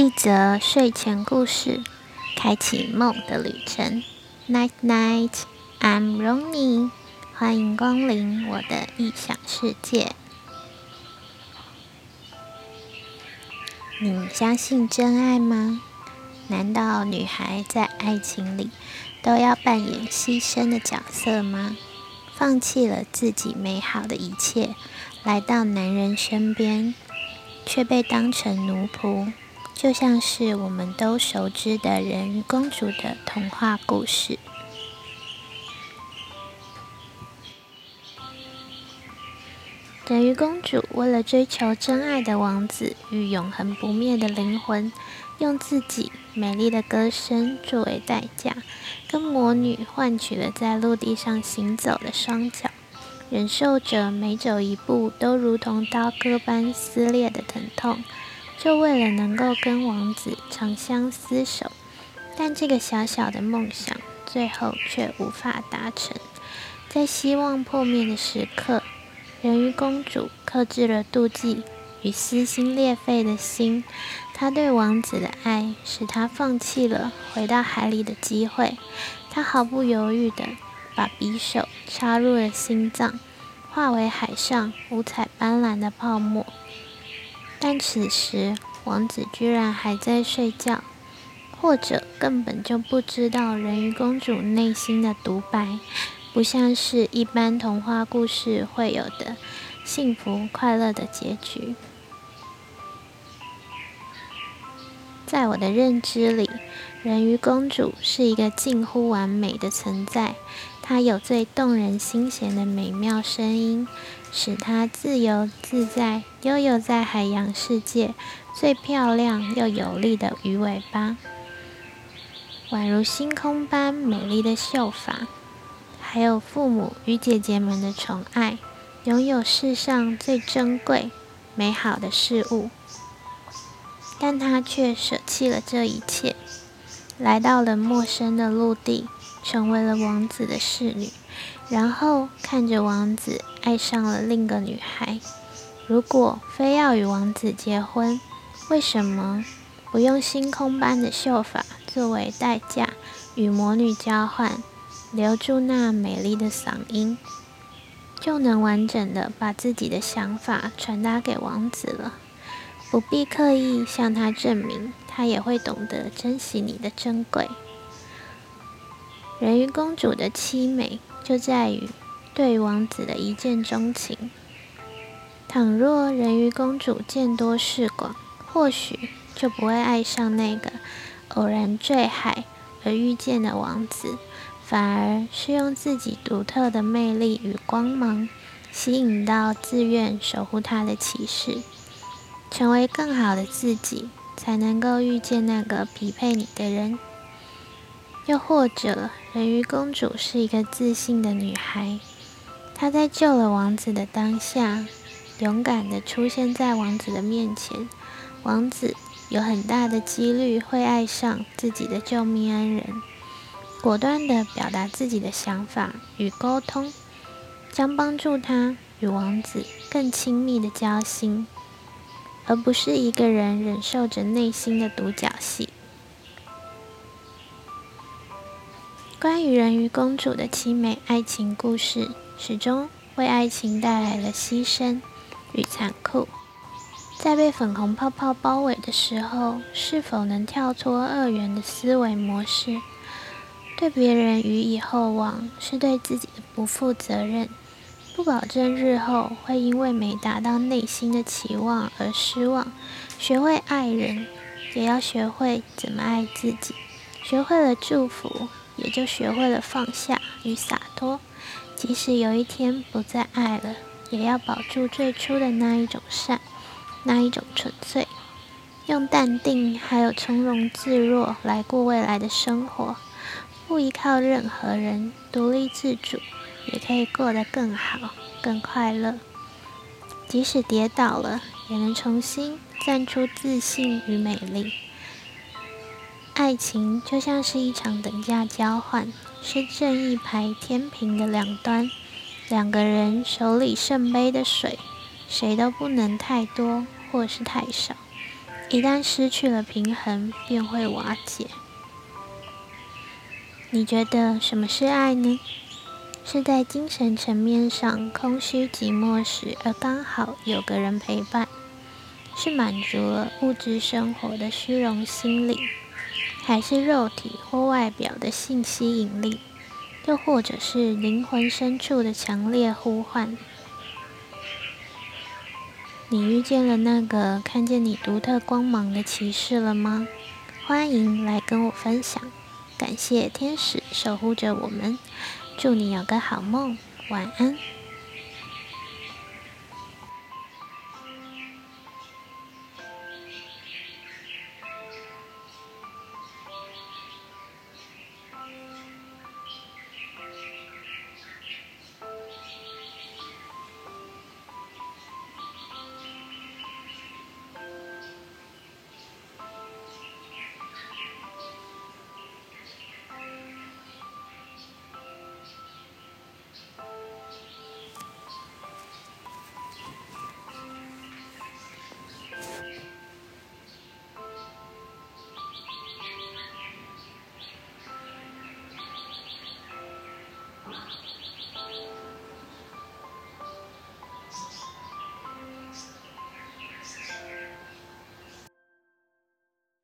一则睡前故事，开启梦的旅程。Night night, I'm Ronnie，欢迎光临我的异想世界。你相信真爱吗？难道女孩在爱情里都要扮演牺牲的角色吗？放弃了自己美好的一切，来到男人身边，却被当成奴仆？就像是我们都熟知的人鱼公主的童话故事。人鱼公主为了追求真爱的王子与永恒不灭的灵魂，用自己美丽的歌声作为代价，跟魔女换取了在陆地上行走的双脚，忍受着每走一步都如同刀割般撕裂的疼痛。就为了能够跟王子长相厮守，但这个小小的梦想最后却无法达成。在希望破灭的时刻，人鱼公主克制了妒忌与撕心裂肺的心。她对王子的爱使她放弃了回到海里的机会。她毫不犹豫地把匕首插入了心脏，化为海上五彩斑斓的泡沫。但此时，王子居然还在睡觉，或者根本就不知道人鱼公主内心的独白，不像是一般童话故事会有的幸福快乐的结局。在我的认知里，人鱼公主是一个近乎完美的存在，它有最动人心弦的美妙声音。使它自由自在，悠游在海洋世界最漂亮又有力的鱼尾巴，宛如星空般美丽的秀发，还有父母与姐姐们的宠爱，拥有世上最珍贵、美好的事物。但它却舍弃了这一切，来到了陌生的陆地，成为了王子的侍女。然后看着王子爱上了另一个女孩。如果非要与王子结婚，为什么不用星空般的秀发作为代价，与魔女交换，留住那美丽的嗓音，就能完整的把自己的想法传达给王子了？不必刻意向他证明，他也会懂得珍惜你的珍贵。人鱼公主的凄美。就在于对王子的一见钟情。倘若人鱼公主见多识广，或许就不会爱上那个偶然坠海而遇见的王子，反而是用自己独特的魅力与光芒，吸引到自愿守护他的骑士，成为更好的自己，才能够遇见那个匹配你的人。又或者，人鱼公主是一个自信的女孩，她在救了王子的当下，勇敢地出现在王子的面前。王子有很大的几率会爱上自己的救命恩人，果断地表达自己的想法与沟通，将帮助他与王子更亲密的交心，而不是一个人忍受着内心的独角戏。关于人鱼公主的凄美爱情故事，始终为爱情带来了牺牲与残酷。在被粉红泡泡包围的时候，是否能跳脱二元的思维模式？对别人予以厚望，是对自己的不负责任。不保证日后会因为没达到内心的期望而失望。学会爱人，也要学会怎么爱自己。学会了祝福。也就学会了放下与洒脱，即使有一天不再爱了，也要保住最初的那一种善，那一种纯粹，用淡定还有从容自若来过未来的生活，不依靠任何人，独立自主，也可以过得更好、更快乐。即使跌倒了，也能重新站出自信与美丽。爱情就像是一场等价交换，是正义牌天平的两端。两个人手里圣杯的水，谁都不能太多或是太少。一旦失去了平衡，便会瓦解。你觉得什么是爱呢？是在精神层面上空虚寂寞时，而刚好有个人陪伴，是满足了物质生活的虚荣心理，还是肉体或外表的性吸引力？又或者是灵魂深处的强烈呼唤。你遇见了那个看见你独特光芒的骑士了吗？欢迎来跟我分享。感谢天使守护着我们，祝你有个好梦，晚安。